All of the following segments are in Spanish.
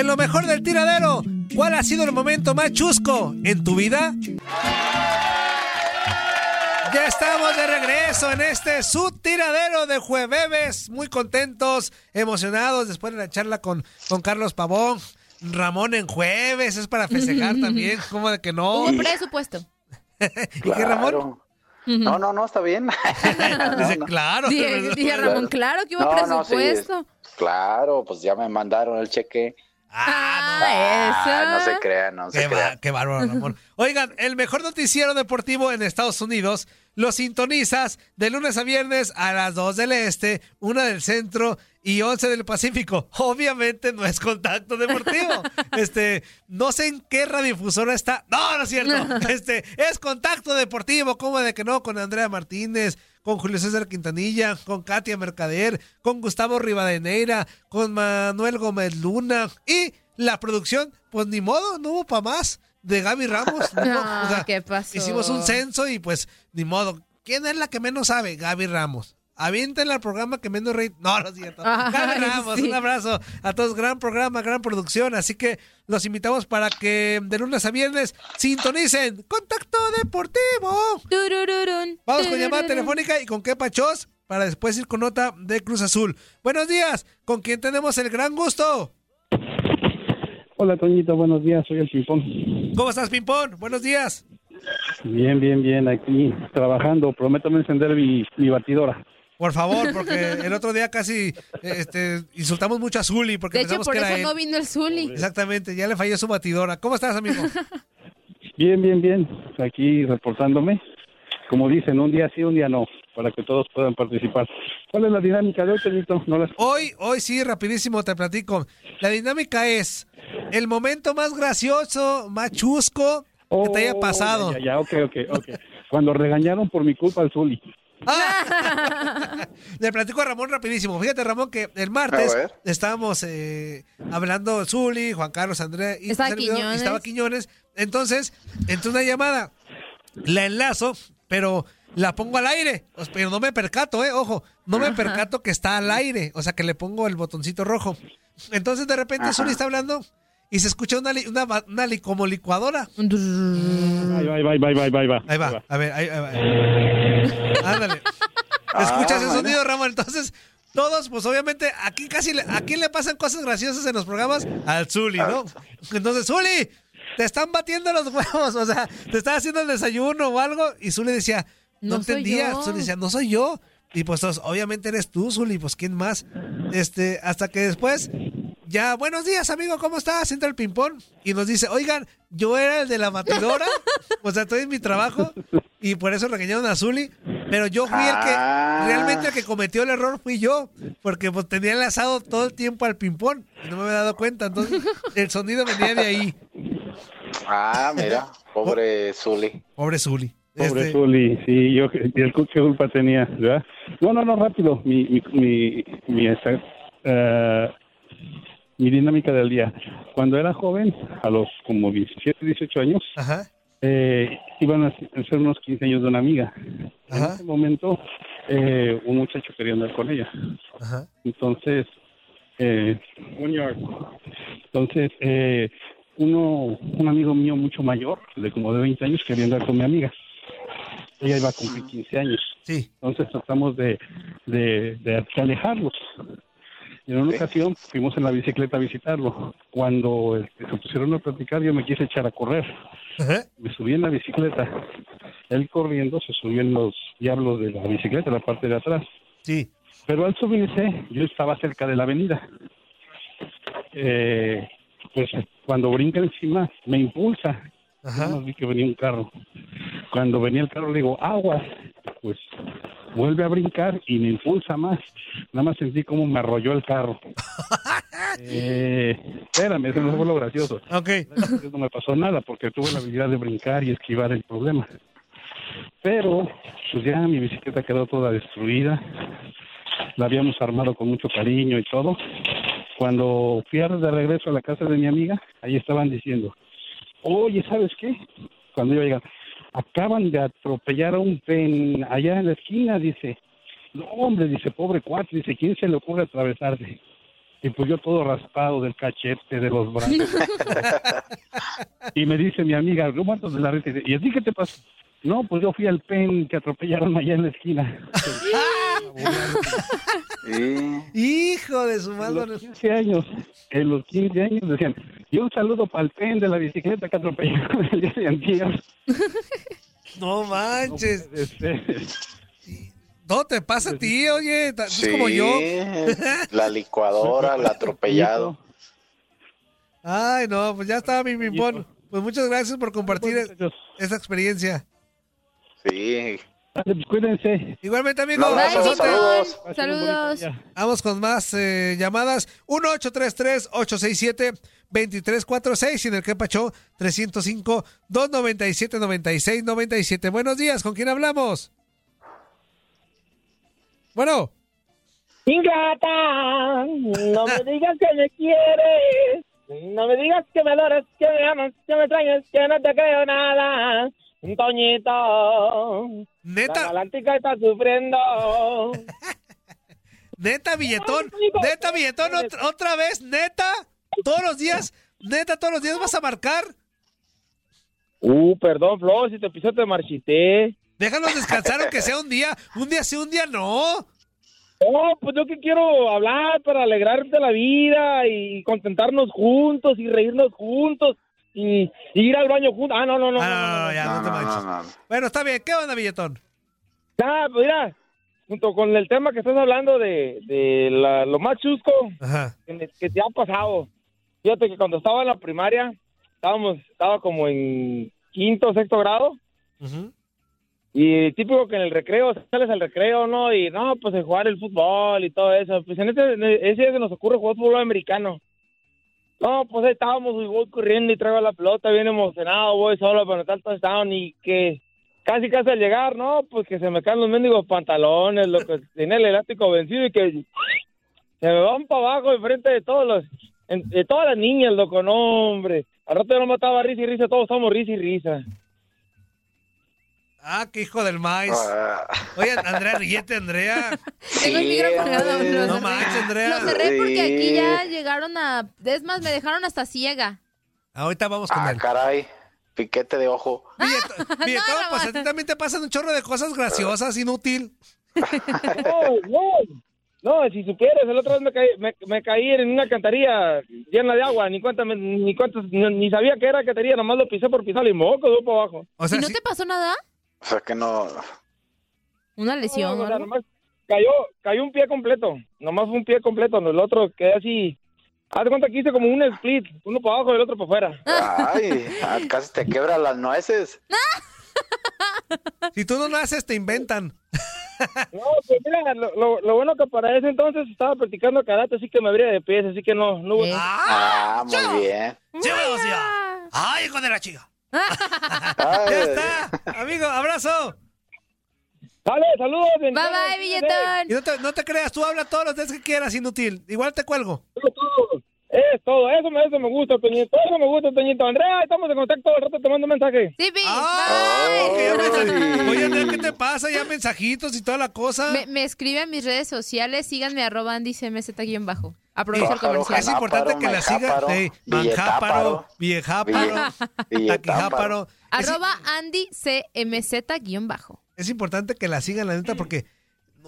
En lo mejor del tiradero, ¿cuál ha sido el momento más chusco en tu vida? Ya estamos de regreso en este su tiradero de jueves. Muy contentos, emocionados después de la charla con, con Carlos Pavón. Ramón en jueves, es para festejar también, ¿cómo de que no? Hubo presupuesto. ¿Y qué, Ramón? No, no, no, está bien. Dice, no. claro. Dije, dije, Ramón, claro que hubo No, no, sí. presupuesto. Claro, pues ya me mandaron el cheque. Ah, Ah, no eso. se crean, no Qué, se crean. qué bárbaro, Ramón. Oigan, el mejor noticiero deportivo en Estados Unidos lo sintonizas de lunes a viernes a las 2 del este, 1 del centro y 11 del Pacífico. Obviamente no es contacto deportivo. Este, no sé en qué radiodifusora está. No, no es cierto. Este, es contacto deportivo, ¿cómo de que no? Con Andrea Martínez, con Julio César Quintanilla, con Katia Mercader, con Gustavo Rivadeneira, con Manuel Gómez Luna y la producción, pues ni modo, no hubo para más de Gaby Ramos. ¿no? Ah, ¿qué pasó? Hicimos un censo y pues ni modo. ¿Quién es la que menos sabe? Gaby Ramos. Avienten al programa que menos reír. No, no es cierto. Ay, Ramos, sí. un abrazo a todos. Gran programa, gran producción. Así que los invitamos para que de lunes a viernes sintonicen Contacto Deportivo. Turururun, Vamos con llamada telefónica y con qué pachos para después ir con nota de Cruz Azul. Buenos días, ¿con quién tenemos el gran gusto? Hola, Toñito, buenos días, soy el Pimpón. ¿Cómo estás, Pimpón? Buenos días. Bien, bien, bien, aquí trabajando. Prometo no encender mi, mi batidora. Por favor, porque el otro día casi este, insultamos mucho a Zuli porque De hecho, pensamos por que era eso él. no vino el Zuli. Exactamente, ya le falló su batidora. ¿Cómo estás, amigo? Bien, bien, bien, aquí reportándome. Como dicen, un día sí, un día no, para que todos puedan participar. ¿Cuál es la dinámica de hoy, Toñito? No las... Hoy, hoy sí, rapidísimo te platico. La dinámica es el momento más gracioso, más chusco que te haya Oh, pasado. Ya, ya, ya, ok, ok, ok. Cuando regañaron por mi culpa al Zuli. Ah. Le platico a Ramón rapidísimo. Fíjate, Ramón, que el martes estábamos eh, hablando Zuli, Juan Carlos, Andrea y Estaba servidor, y Quiñones. estaba Quiñones. Entonces, entró una llamada. La enlazo, pero la pongo al aire. Pero no me percato, eh, ojo, no me percato que está al aire. O sea, que le pongo el botoncito rojo. Entonces, de repente, Ajá. Zuli está hablando y se escucha una, li- una, una li- como licuadora. Bye, bye, bye, bye, bye, bye, bye. Ahí va, a ver, ahí, ahí va. Ándale. ¿Escuchas Ah, ese sonido, Ramón? Entonces, todos, pues obviamente, aquí casi, le- ¿a quién le pasan cosas graciosas en los programas? Al Zuli, ¿no? Entonces, Zuli, te están batiendo los huevos, o sea, te están haciendo el desayuno o algo, y Zuli decía, no, No soy entendía, yo. Zuli decía, no soy yo. Y pues todos, obviamente eres tú, Zuli, pues quién más. Este, hasta que después, ya, buenos días, amigo, ¿cómo estás? Entra el ping-pong y nos dice, oigan, yo era el de la batidora, o sea, estoy en mi trabajo y por eso regañaron a Zuli, pero yo fui el que, Ah. realmente el que cometió el error fui yo, porque pues tenía enlazado todo el tiempo al ping-pong y no me había dado cuenta, entonces el sonido venía de ahí. Ah, mira, pobre Zuli. Pobre Zuli. Pobre Este, Zuli, sí, yo, ¿qué qué culpa tenía? ¿verdad? No, no, no, rápido. Mi, mi, mi, mi, esta, eh, mi dinámica del día. Cuando era joven, a los como 17, 18 años, Ajá, eh, iban a ser unos 15 años de una amiga. En ese momento, eh, un muchacho quería andar con ella. ajá. Entonces, eh, entonces, eh, uno, un amigo mío mucho mayor, de como de 20 años, quería andar con mi amiga. Ella iba a cumplir 15 años. Sí. Entonces tratamos de, de, de alejarlos. Y en una Sí. ocasión fuimos en la bicicleta a visitarlo. Cuando este, se pusieron a platicar, yo me quise echar a correr. Ajá. Me subí en la bicicleta. Él corriendo se subió en los diablos de la bicicleta, la parte de atrás. Sí. Pero al subirse, yo estaba cerca de la avenida. Eh, pues cuando brinca encima, me impulsa. Ajá. Yo vi que venía un carro. Cuando venía el carro, le digo, aguas. Pues vuelve a brincar y me impulsa más. Nada más sentí como me arrolló el carro. eh, espérame, eso no fue lo gracioso. Ok. No me pasó nada porque tuve la habilidad de brincar y esquivar el problema. Pero, pues ya mi bicicleta quedó toda destruida. La habíamos armado con mucho cariño y todo. Cuando fui a- de regreso a la casa de mi amiga, ahí estaban diciendo, oye, ¿sabes qué? Cuando yo llegué, acaban de atropellar a un pen allá en la esquina, dice. No, hombre, dice, pobre cuate, dice, ¿quién se le ocurre atravesarse? Y pues yo todo raspado del cachete, de los brazos. y me dice mi amiga, yo muerto de la risa, y dice, ¿y a ti qué te pasó? No, pues yo fui al pen que atropellaron allá en la esquina. Sí. Hijo de su En madre. los 15 años, en los 15 años decían, y un saludo para el pen de la bicicleta que atropellaron el día de antier. No manches. No te pasa a ti, oye. Es Sí, como yo. La licuadora, el atropellado. Ay, no, pues ya estaba mi ping-pong. Pues muchas gracias por compartir esta experiencia. Sí. Cuídense. Igualmente, amigo. Un abrazo, Bye, abrazote. saludos. Saludos. Vamos con más eh, llamadas. 1-833-867-2346 y en el que pachó 305-297-9697. Buenos días, ¿con quién hablamos? Bueno, Ingrata, no me digas que me quieres, no me digas que me adoras, que me amas, que me extrañas, que no te creo nada. Toñito, la neta, galáctica está sufriendo. neta, billetón, neta, billetón, otra, otra vez, neta, todos los días, neta, todos los días vas a marcar. Uh, perdón, Flo, si te pisó te marchité. Déjanos descansar aunque sea un día, un día sí, un día no. No, pues yo que quiero hablar para alegrarte la vida y contentarnos juntos y reírnos juntos y, y ir al baño juntos. Ah, no, no, no. Ah, no, no, no, no, no. ya, no, No, te no, manches. no, no. Bueno, está bien, ¿qué onda, billetón? Ah, pues mira, junto con el tema que estás hablando de, de la- lo más chusco Ajá. que, te ha pasado. Fíjate que cuando estaba en la primaria, estábamos, estaba como en quinto o sexto grado, Ujú. y típico que en el recreo, sales al recreo, ¿no? Y no, pues de jugar el fútbol y todo eso. Pues en ese, en ese día se nos ocurre jugar fútbol americano. No, pues ahí estábamos, y voy corriendo y traigo la pelota bien emocionado, voy solo para anotar el touchdown y que casi casi al llegar, ¿no? Pues que se me caen los mendigos pantalones, lo que tenía el elástico vencido y que se me van para abajo enfrente de todos los, de todas las niñas, loco, no, hombre. Al rato yo no mataba risa y risa, todos estamos risa y risa. Ah, qué hijo del maíz. Ah, Oye, Andrea, ríete, Andrea. Tengo el micrófono. No cerré. manches, Andrea. Lo cerré porque aquí ya llegaron a... Es más, me dejaron hasta ciega. Ahorita vamos con ah, él. caray. Piquete de ojo. Billetón, No, pues a no. ti también te pasan un chorro de cosas graciosas, inútil. No, no, no, si supieras, el otro vez me caí, me, me caí en una cantarilla llena de agua, ni cuenta, ni cuántas, ni, ni sabía que era cantarilla, nomás lo pisé por pisar y moco, para abajo. O ¿Y no te pasó nada? O sea que no. ¿Una lesión No, o o sea, algo? nomás cayó, cayó un pie completo. Nomás un pie completo. El otro quedé así. Haz de cuenta que hice como un split. Uno para abajo y el otro para afuera. Ay, ah, casi te quebra las nueces. Si tú no naces, te inventan. No, pues mira, lo, lo- lo bueno que para ese entonces estaba practicando karate, así que me abría de pies, así que no, no hubo... Ah, muy bien. ¡Sí! ¡Ay, hijo de la chica! ¡Ya está! Amigo, abrazo. Dale, saludos. Bye bye, billetón. Y no te, no te creas, tú habla todos los días que quieras, inútil. Igual te cuelgo. Es todo, eso me, eso me gusta, Toñito, eso me gusta, Toñito. Andrea, estamos en contacto, al rato te mando un mensaje. Sí, Pi. Bye. mensaje- Oye, Andrea, ¿qué te pasa? Ya mensajitos y toda la cosa. Me, me escribe en mis redes sociales, síganme arroba Andy bajo. Aprovecho el Pájaro, comercial. Es importante que la siga. Manjáparo, Viejáparo, Taquijáparo. Arroba Andy CMZ guion bajo. es importante que la sigan, la neta, porque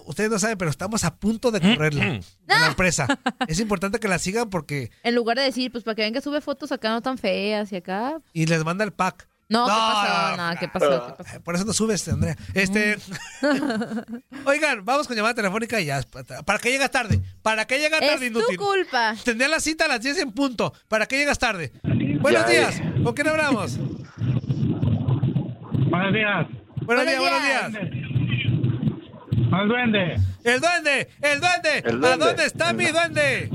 ustedes no saben, pero estamos a punto de correrla de la empresa. Es importante que la sigan porque. En lugar de decir, pues para que ven que sube fotos acá no tan feas y acá. Y les manda el pack. No, ¿qué No, pasó? no, No, ¿qué pasó? ¿Qué pasó? Por eso no subes, Andrea. Este. Oigan, vamos con llamada telefónica y ya. ¿Para qué llegas tarde? ¿Para qué llegas tarde, Es inútil? tu culpa. Tenía la cita a las 10 en punto. ¿Para qué llegas tarde? Buenos días. ¿Con quién hablamos? Buenos días. Buenos, Buenos días, buenos días. Al duende. El duende, el duende. El ¿A duende. dónde está mi duende?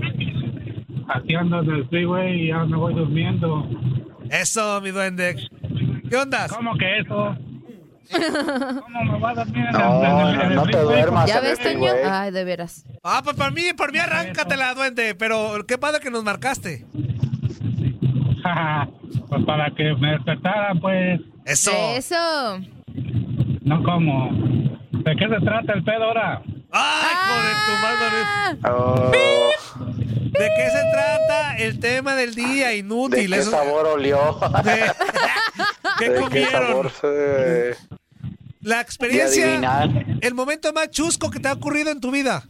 Aquí ando en el freeway y ya me voy durmiendo. Eso, mi duende. ¿Qué onda? ¿Cómo que eso? ¿Cómo me va a dormir en No, el, en el- en el no te freeway? duermas. ¿Ya ves, Toño? Ay, de veras. Ah, pues para mí, por mí arráncatela, duende. Pero qué padre que nos marcaste. pues para que me despertaran, pues. Eso. Eso. No como. ¿De qué se trata el pedo ahora? ¡Ay, Ah. hijo de tu madre! Oh, ¿De qué se trata el tema del día? ¿De Inútil. qué Eso- sabor olió? de- ¿Qué ¿De qué comieron? sabor se... La experiencia, el momento más chusco que te ha ocurrido en tu vida.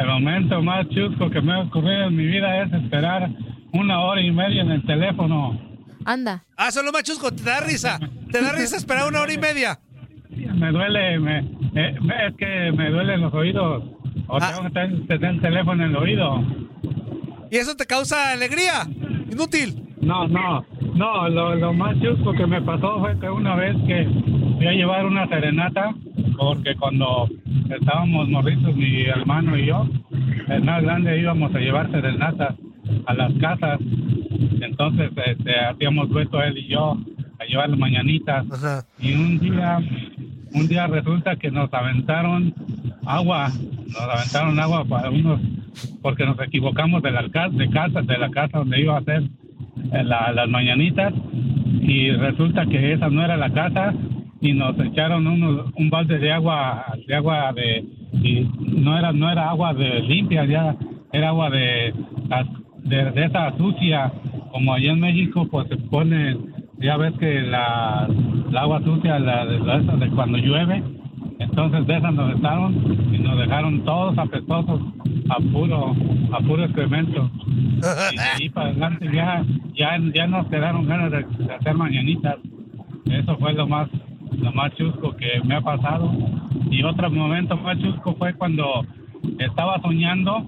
El momento más chusco que me ha ocurrido en mi vida es esperar una hora y media en el teléfono. Anda. Ah, eso es lo más chusco, te da risa. Te da risa esperar una hora y media. Me duele, me, eh, me- es que me duelen los oídos. O Ah. tengo que tener, tener el teléfono en el oído. ¿Y eso te causa alegría? Inútil. No, no, no, lo, lo más chusco que me pasó fue que una vez que fui a llevar una serenata, porque cuando estábamos morritos, mi hermano y yo, el más grande íbamos a llevar serenatas a las casas. Entonces este, hacíamos dueto él y yo a llevar las mañanitas. Ajá. Y un día, un día resulta que nos aventaron agua, nos aventaron agua para unos, porque nos equivocamos de la de casa, de la casa donde iba a eh, la- las mañanitas y resulta que esa no era la casa y nos echaron unos- un balde de agua, de agua de, y no era, no era agua de limpia ya, era agua de, de, de esa sucia, como allá en México pues se pone, ya ves que la, agua sucia, la, la de cuando llueve, entonces de esas nos echaron y nos dejaron todos apestosos a puro, a puro excremento. Y de ahí para adelante ya, ya, ya nos quedaron ganas de, de hacer mañanitas. Eso fue lo más, lo más chusco que me ha pasado. Y otro momento más chusco fue cuando estaba soñando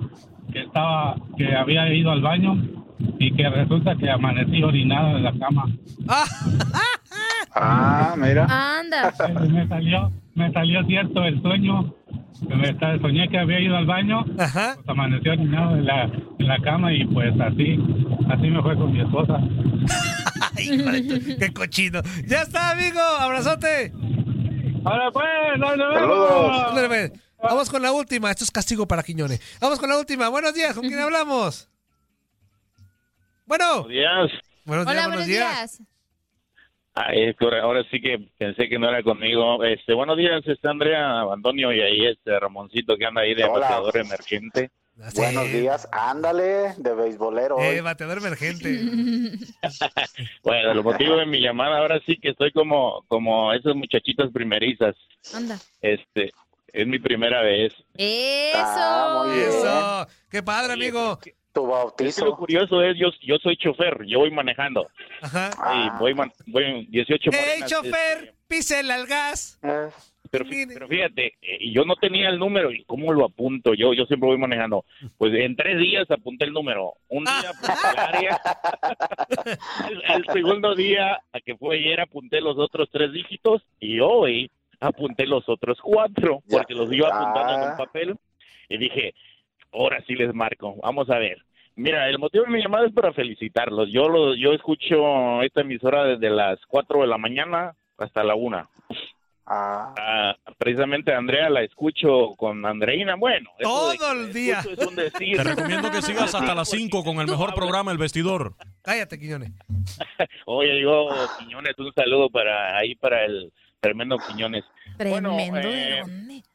que estaba, que había ido al baño y que resulta que amanecí orinado en la cama. Ah, mira. Anda. me salió, me salió cierto el sueño. Soñé que había ido al baño, Ajá. pues amaneció orinado en la, en la cama y pues así, así me fue con mi esposa. Ay, qué cochino. Ya está, amigo. Abrazote. Ahora pues, nos vemos. Saludos. Pues. Vamos con la última. Esto es castigo para Quiñones. Vamos con la última. Buenos días. ¿Con quién hablamos? Bueno. días. Buenos días, Hola, buenos buenos días. días. Ay, que ahora, sí que pensé que no era conmigo. Este, buenos días, está Andrea Antonio y ahí este Ramoncito que anda ahí de Hola. bateador emergente. Sí. Buenos días. Ándale, de beisbolero. Eh, bateador emergente. Bueno, el motivo de mi llamada ahora sí que estoy como como esas muchachitas primerizas. Anda. Este, es mi primera vez. Eso. Ah, muy bien. Eso. Qué padre, amigo. Tu Es que lo bautizo. curioso es yo yo soy chofer, yo voy manejando. Ajá. Y Ah. voy man- voy en 18 ¡Ey, morenas, chofer! ¡Písele al gas! Eh, pero, pero fíjate, eh, yo no tenía el número y cómo lo apunto. Yo yo siempre voy manejando. Pues en tres días apunté el número. Un día apunté el área. el, el segundo día, a que fue ayer, apunté los otros tres dígitos y hoy apunté los otros cuatro porque los iba apuntando en un papel y dije, ahora sí les marco. Vamos a ver. Mira, el motivo de mi llamada es para felicitarlos. Yo lo, yo escucho esta emisora desde las 4 de la mañana hasta la 1. Ah, precisamente Andrea la escucho con Andreina. Bueno, Todo el día. es un decir. Te recomiendo que sigas hasta las 5 con el mejor programa El Vestidor. Cállate, Quiñones. Oye, digo, Quiñones, un saludo para ahí para el tremendo Quiñones. Tremendo. eh,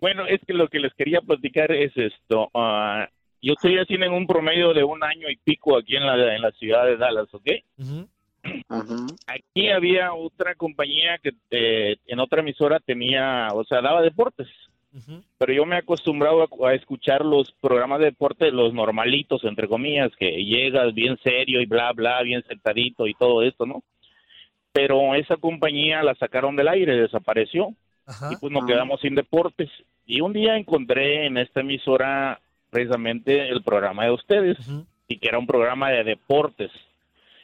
Bueno, es que lo que les quería platicar es esto. ah, yo estoy haciendo en un promedio de un año y pico aquí en la, en la ciudad de Dallas, ¿ok? Aquí había otra compañía que eh, en otra emisora tenía, o sea, daba deportes. Pero yo me he acostumbrado a, a escuchar los programas de deporte, los normalitos, entre comillas, que llegas bien serio y bla, bla, bien sentadito y todo esto, ¿no? Pero esa compañía la sacaron del aire, desapareció y pues nos quedamos sin deportes. Y un día encontré en esta emisora precisamente el programa de ustedes y que era un programa de deportes.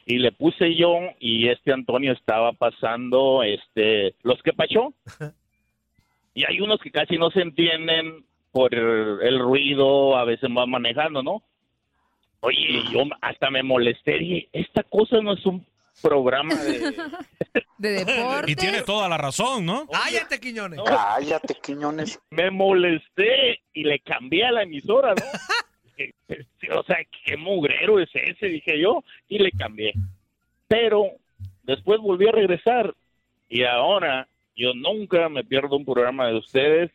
Y le puse yo y este Antonio estaba pasando este los que pachó. Y hay unos que casi no se entienden por el, el ruido, a veces van manejando, ¿no? Oye, yo hasta me molesté, dije, esta cosa no es un programa de... De deporte. Y tiene toda la razón, ¿no? Cállate, Quiñones. Cállate, Quiñones. me molesté y le cambié a la emisora, ¿no? Eh, eh, o sea, qué mugrero es ese, dije yo, y le cambié. Pero después volví a regresar y ahora yo nunca me pierdo un programa de ustedes.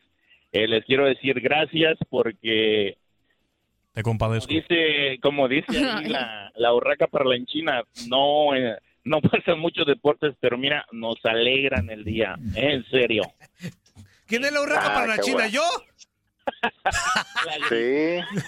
Eh, les quiero decir gracias porque Te compadezco. dice, como dice ahí la, la urraca parlanchina, no, eh, no pasan muchos deportes, pero mira, nos alegran el día, en serio. ¿Quién es la urraca Ah, para la China? bueno. ¿Yo? Sí.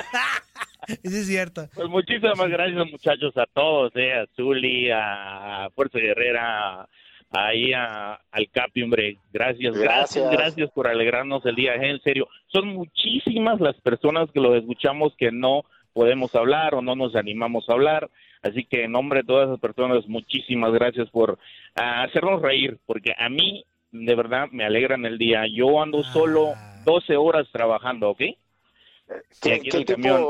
Sí, es cierto. Pues muchísimas gracias muchachos a todos, eh, a Zuli, a Fuerza Guerrera, ahí a, al Capi, hombre. Gracias, gracias, Gracias. gracias por alegrarnos el día, eh, en serio. Son muchísimas las personas que lo escuchamos que no podemos hablar o no nos animamos a hablar. Así que en nombre de todas esas personas, muchísimas gracias por ah, hacernos reír, porque a mí de verdad me alegran el día. Yo ando solo 12 horas trabajando, ¿ok? Y ¿Qué, qué el tipo camión.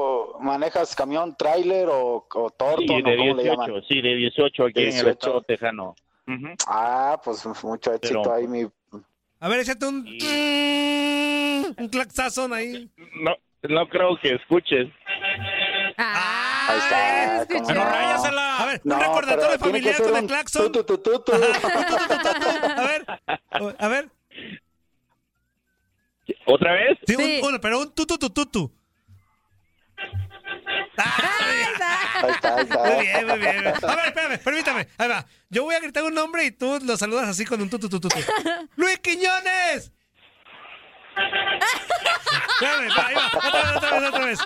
manejas? ¿Camión, tráiler o, o torto? Sí, de ¿Cómo le 18, llaman? sí, de 18 aquí en el 18. estado tejano. Ujú. Ah, pues mucho éxito Pero- ahí, mi... A ver, échate un... Un claxazón ahí. No, no creo que escuches. Ahí está. ¿cómo Pero no? ráyasela. A ver, No, un recordatorio familiar con el claxon. tu, tu, tu, tu, tu. A ver, a ver. ¿Otra vez? Sí, un- pero un tutu tu tutu. Ahí está, ahí está. Muy bien, muy bien. A ver, espérame, permítame. Ahí va. Yo voy a gritar un nombre y tú lo saludas así con un tutu tu tutu. ¡Luis Quiñones! Espérame, va, ahí va. Otra vez, otra vez, otra vez.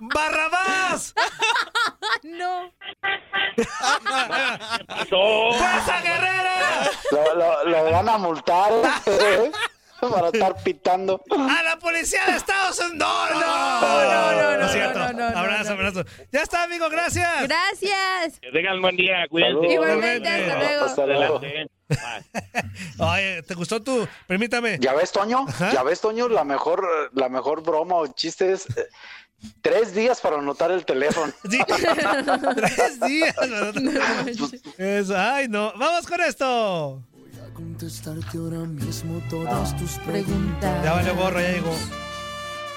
¡Barrabás! No. ¡Fuerza Guerrera! Lo, lo, lo van a multar ¿eh? para estar pitando. ¡A la policía de Estados Unidos! ¡No, no! No, no, no, es cierto. no, no, no, abrazo, abrazo. Ya está, amigo, gracias. Gracias. Que tengan buen día, cuídense. Igualmente, hasta luego. Oye, ¿te gustó tú? Permítame. ¿Ya ves, Toño? ¿Ya ves, Toño? La mejor, la mejor broma o chiste es eh, tres días para anotar el teléfono. Sí. Tres días. Eso, ay, no. Vamos con esto. Contestarte ahora mismo todas tus preguntas. Ya vale gorro, ya llegó.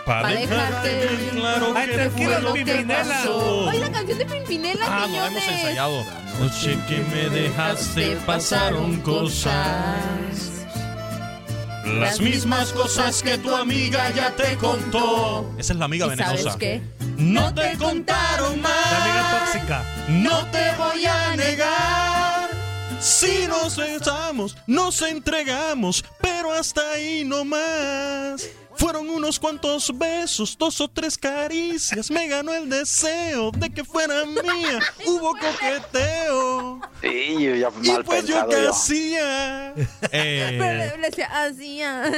Para dejarte bien claro Ay, que tranquilo, fue lo que Pimpinela. pasó. Oye, la canción de Pimpinela, Ah, no, Quiñones. hemos ensayado. Noche que me dejaste pasaron cosas. Las mismas cosas que tu amiga ya te contó. Esa es la amiga ¿Y venenosa. sabes qué? No te contaron más. La amiga tóxica. No te voy a negar. Si nos besamos, nos entregamos, pero hasta ahí no más. Fueron unos cuantos besos, dos o tres caricias. Me ganó el deseo de que fuera mía. Hubo coqueteo. Sí, yo ya Y mal pues yo qué yo. hacía. Eh, Pero le, decía ah.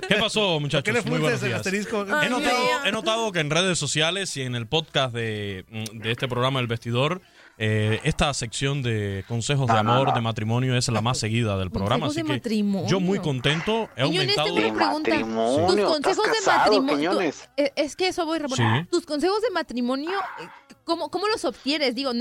¿Qué pasó, muchachos? ¿Qué le Muy buenos días. asterisco? He notado, he notado que en redes sociales y en el podcast de, de este programa El Vestidor, eh, esta sección de consejos de amor, de matrimonio, es la más seguida del programa. Consejos Así de que matrimonio. yo muy contento. He Quiñones, aumentado. tengo una pregunta. Tus consejos ¿estás de matrimonio. Tú- eh, es que eso voy, Ramón. Sí. Tus consejos de matrimonio, eh, ¿cómo, cómo los obtienes? Digo,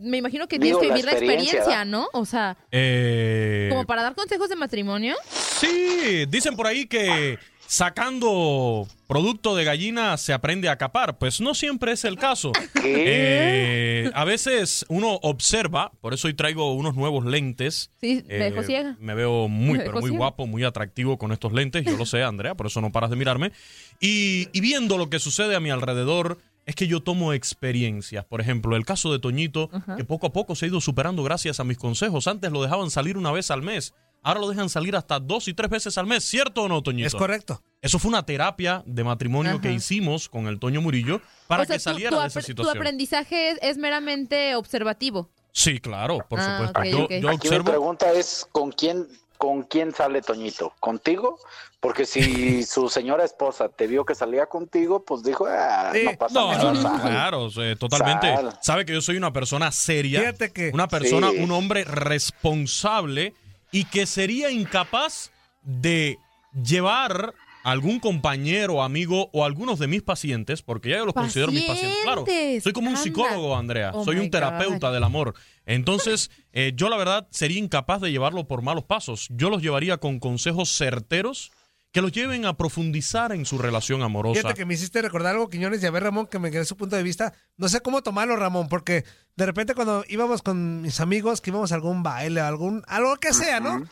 me imagino que Digo, tienes que vivir la experiencia. ¿no? O sea, Eh, como para dar consejos de matrimonio. Sí, dicen por ahí que sacando producto de gallina se aprende a capar. Pues no siempre es el caso. Eh, a veces uno observa, por eso hoy traigo unos nuevos lentes. Sí, me Eh, ciega. Me veo muy, Me pero muy ciega. guapo, muy atractivo con estos lentes. Yo lo sé, Andrea, por eso no paras de mirarme. Y, y viendo lo que sucede a mi alrededor, es que yo tomo experiencias. Por ejemplo, el caso de Toñito, que poco a poco se ha ido superando gracias a mis consejos. Antes lo dejaban salir una vez al mes. Ahora lo dejan salir hasta dos y tres veces al mes. ¿Cierto o no, Toñito? Es correcto. Eso fue una terapia de matrimonio que hicimos con el Toño Murillo para o sea, que saliera de esa apre- tu situación. aprendizaje es, es meramente observativo. Sí, claro, por Ah, supuesto. yo, yo Aquí mi pregunta es, ¿con quién, ¿con quién sale Toñito? ¿Contigo? Porque si su señora esposa te vio que salía contigo, pues dijo, ah, no pasa No, nada. no, sal. claro, totalmente. Sal. Sabe que yo soy una persona seria, Fíjate que- una persona, Sí. un hombre responsable y que sería incapaz de llevar a algún compañero, amigo o algunos de mis pacientes, porque ya yo los considero mis pacientes. Claro, soy como un psicólogo, Andrea. Oh soy un terapeuta God. del amor. Entonces, eh, yo la verdad sería incapaz de llevarlo por malos pasos. Yo los llevaría con consejos certeros que los lleven a profundizar en su relación amorosa. Fíjate que me hiciste recordar algo, Quiñones, y a ver, Ramón, que me quedé su punto de vista. No sé cómo tomarlo, Ramón, porque de repente cuando íbamos con mis amigos, que íbamos a algún baile, algún, algo que sea, ¿no?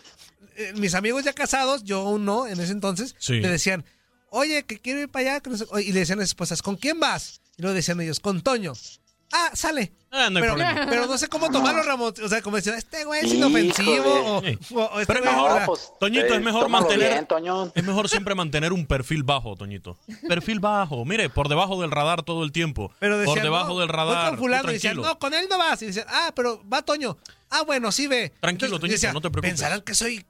Eh, mis amigos ya casados, yo aún no, en ese entonces, Sí. le decían, oye, que quiero ir para allá. que no sé- y le decían a las esposas, ¿con quién vas? Y luego decían ellos, con Toño. Ah, sale. Ah, no hay pero, problema. pero no sé cómo tomarlo, Ramón. O sea, como decían, este güey es inofensivo. O, Sí. o- o este Pero es güey mejor, pues, Toñito, eh, es mejor tómalo mantener. bien, Toño. Es mejor siempre mantener un perfil bajo, Toñito. Perfil bajo. Mire, por debajo del radar todo el tiempo. Pero decían, por debajo no, del voy radar. con fulano tú y decían, tranquilo. no, con él no vas. Y decían, ah, pero va Toño. Ah, bueno, sí ve. Tranquilo, Entonces, Toñito, no te preocupes. Pensarán que soy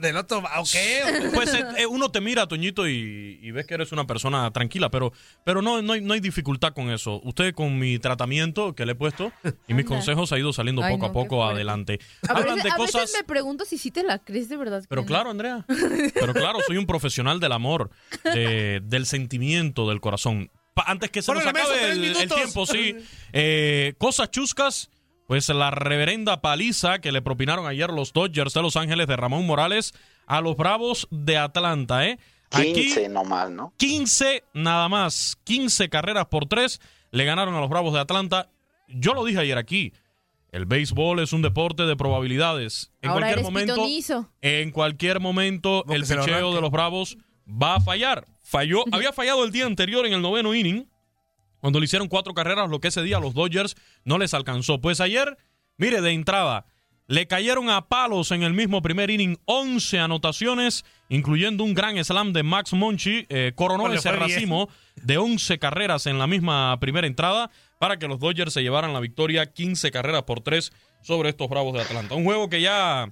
del otro, ¿o qué? Pues eh, eh, uno te mira, Toñito, y, y ves que eres una persona tranquila, pero, pero no, no, hay, no hay dificultad con eso. Usted con mi tratamiento que le he puesto y mis Anda. consejos ha ido saliendo Ay, poco no, a poco adelante. A, Hablan veces, de a cosas... veces me pregunto si sí te la crees de verdad. Pero claro, Andrea. Pero claro, soy un profesional del amor, de- del sentimiento, del corazón. Pa- antes que se nos acabe el, tiempo, sí. Eh, cosas chuscas, pues la reverenda paliza que le propinaron ayer los Dodgers de Los Ángeles de Ramón Morales a los Bravos de Atlanta, ¿eh? 15 nomás, ¿no? 15 nada más, 15 carreras por 3 le ganaron a los Bravos de Atlanta. Yo lo dije ayer aquí, el béisbol es un deporte de probabilidades. En Ahora cualquier eres momento, pitonizo. en cualquier momento el lo picheo de los Bravos va a fallar. Falló, había fallado el día anterior en el noveno inning, cuando le hicieron cuatro carreras, lo que ese día los Dodgers no les alcanzó. Pues ayer, mire, de entrada, le cayeron a palos en el mismo primer inning 11 anotaciones, incluyendo un gran slam de Max Monchi. eh, coronó ese bien. racimo de 11 carreras en la misma primera entrada para que los Dodgers se llevaran la victoria 15 carreras por 3 sobre estos Bravos de Atlanta. Un juego que ya...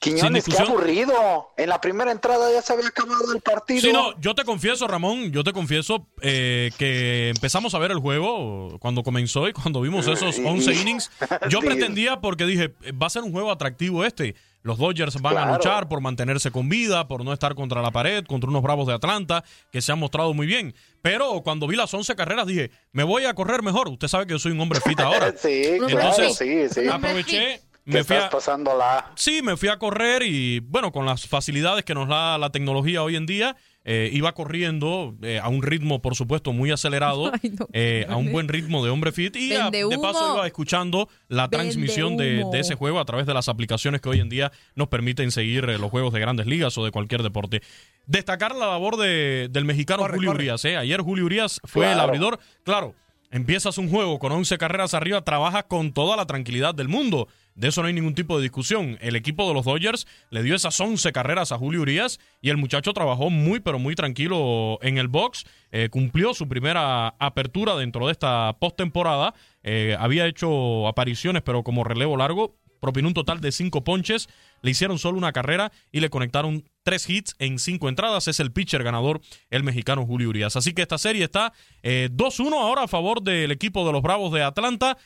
Quiñones, qué aburrido. En la primera entrada ya se había acabado el partido. Sí, no, yo te confieso, Ramón, yo te confieso eh, que empezamos a ver el juego cuando comenzó y cuando vimos esos 11 innings. Yo pretendía, porque dije, va a ser un juego atractivo este. Los Dodgers van a Claro. luchar por mantenerse con vida, por no estar contra la pared, contra unos Bravos de Atlanta que se han mostrado muy bien. Pero cuando vi las 11 carreras dije, me voy a correr mejor. Usted sabe que yo soy un hombre fit ahora. sí, claro, Entonces, sí, sí. aproveché, me fui estás a, pasándola. Sí, me fui a correr y bueno, con las facilidades que nos da la tecnología hoy en día, eh, iba corriendo eh, a un ritmo, por supuesto, muy acelerado, eh, a un buen ritmo de hombre fit y a- de paso iba escuchando la Vende transmisión de, ese juego a través de las aplicaciones que hoy en día nos permiten seguir eh, los juegos de grandes ligas o de cualquier deporte. Destacar la labor de- del mexicano Julio Urias. ¿eh? Ayer Julio Urias fue el abridor. Claro, empiezas un juego con 11 carreras arriba, trabajas con toda la tranquilidad del mundo. De eso no hay ningún tipo de discusión. El equipo de los Dodgers le dio esas 11 carreras a Julio Urias y el muchacho trabajó muy, pero muy tranquilo en el box. Eh, cumplió su primera apertura dentro de esta postemporada. Eh, había hecho apariciones, pero como relevo largo. Propinó un total de cinco ponches, le hicieron solo una carrera y le conectaron tres hits en cinco entradas. Es el pitcher ganador, el mexicano Julio Urias. Así que esta serie está eh, 2-1 ahora a favor del equipo de los Bravos de Atlanta.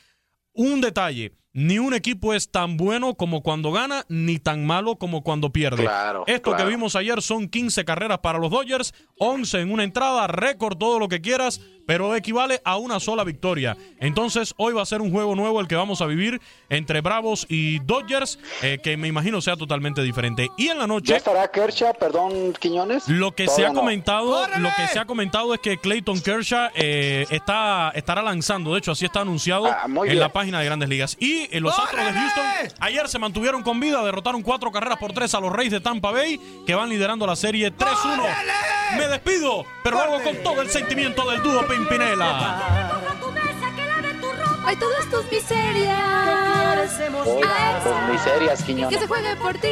Un detalle, ni un equipo es tan bueno como cuando gana, ni tan malo como cuando pierde. Claro, Esto claro. que vimos ayer son 15 carreras para los Dodgers, 11 en una entrada, récord, todo lo que quieras, pero equivale a una sola victoria. Entonces, hoy va a ser un juego nuevo el que vamos a vivir entre Bravos y Dodgers, eh, que me imagino sea totalmente diferente. Y en la noche... ¿Ya estará Kershaw, perdón, Quiñones? Lo que se ha no. comentado, lo que se ha comentado es que Clayton Kershaw eh, está estará lanzando, de hecho así está anunciado Ah, en la página de Grandes Ligas. Y eh, los Astros de Houston ayer se mantuvieron con vida, derrotaron cuatro carreras por tres a los Reyes de Tampa Bay, que van liderando la serie 3-1. Me despido, pero lo hago con todo el sentimiento del dúo Pimpinela. Ay, todas tus miserias. A con miserias, Que Quiñones. se juegue por ti.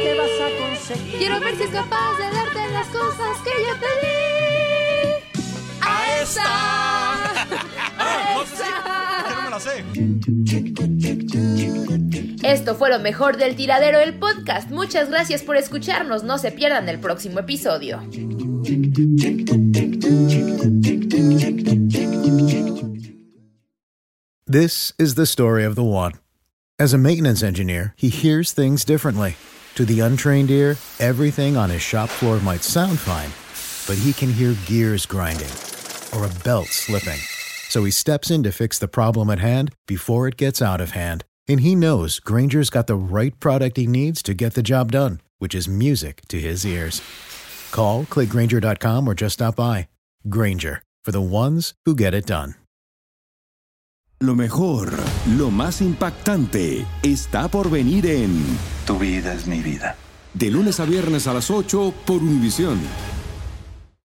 Quiero ver si es capaz de darte las cosas que yo te di. A esa. Ah, no la sé. Esto fue lo mejor del tiradero del podcast. Muchas gracias por escucharnos. No se pierdan el próximo episodio. This is the story of the one. As a maintenance engineer, he hears things differently. To the untrained ear, everything on his shop floor might sound fine, but he can hear gears grinding or a belt slipping. So he steps in to fix the problem at hand before it gets out of hand. And he knows Granger's got the right product he needs to get the job done, which is music to his ears. Call, clickgranger.com, or just stop by. Granger, for the ones who get it done. Lo mejor, lo más impactante, está por venir en Tu vida es mi vida. De lunes a viernes a las 8 por Univisión.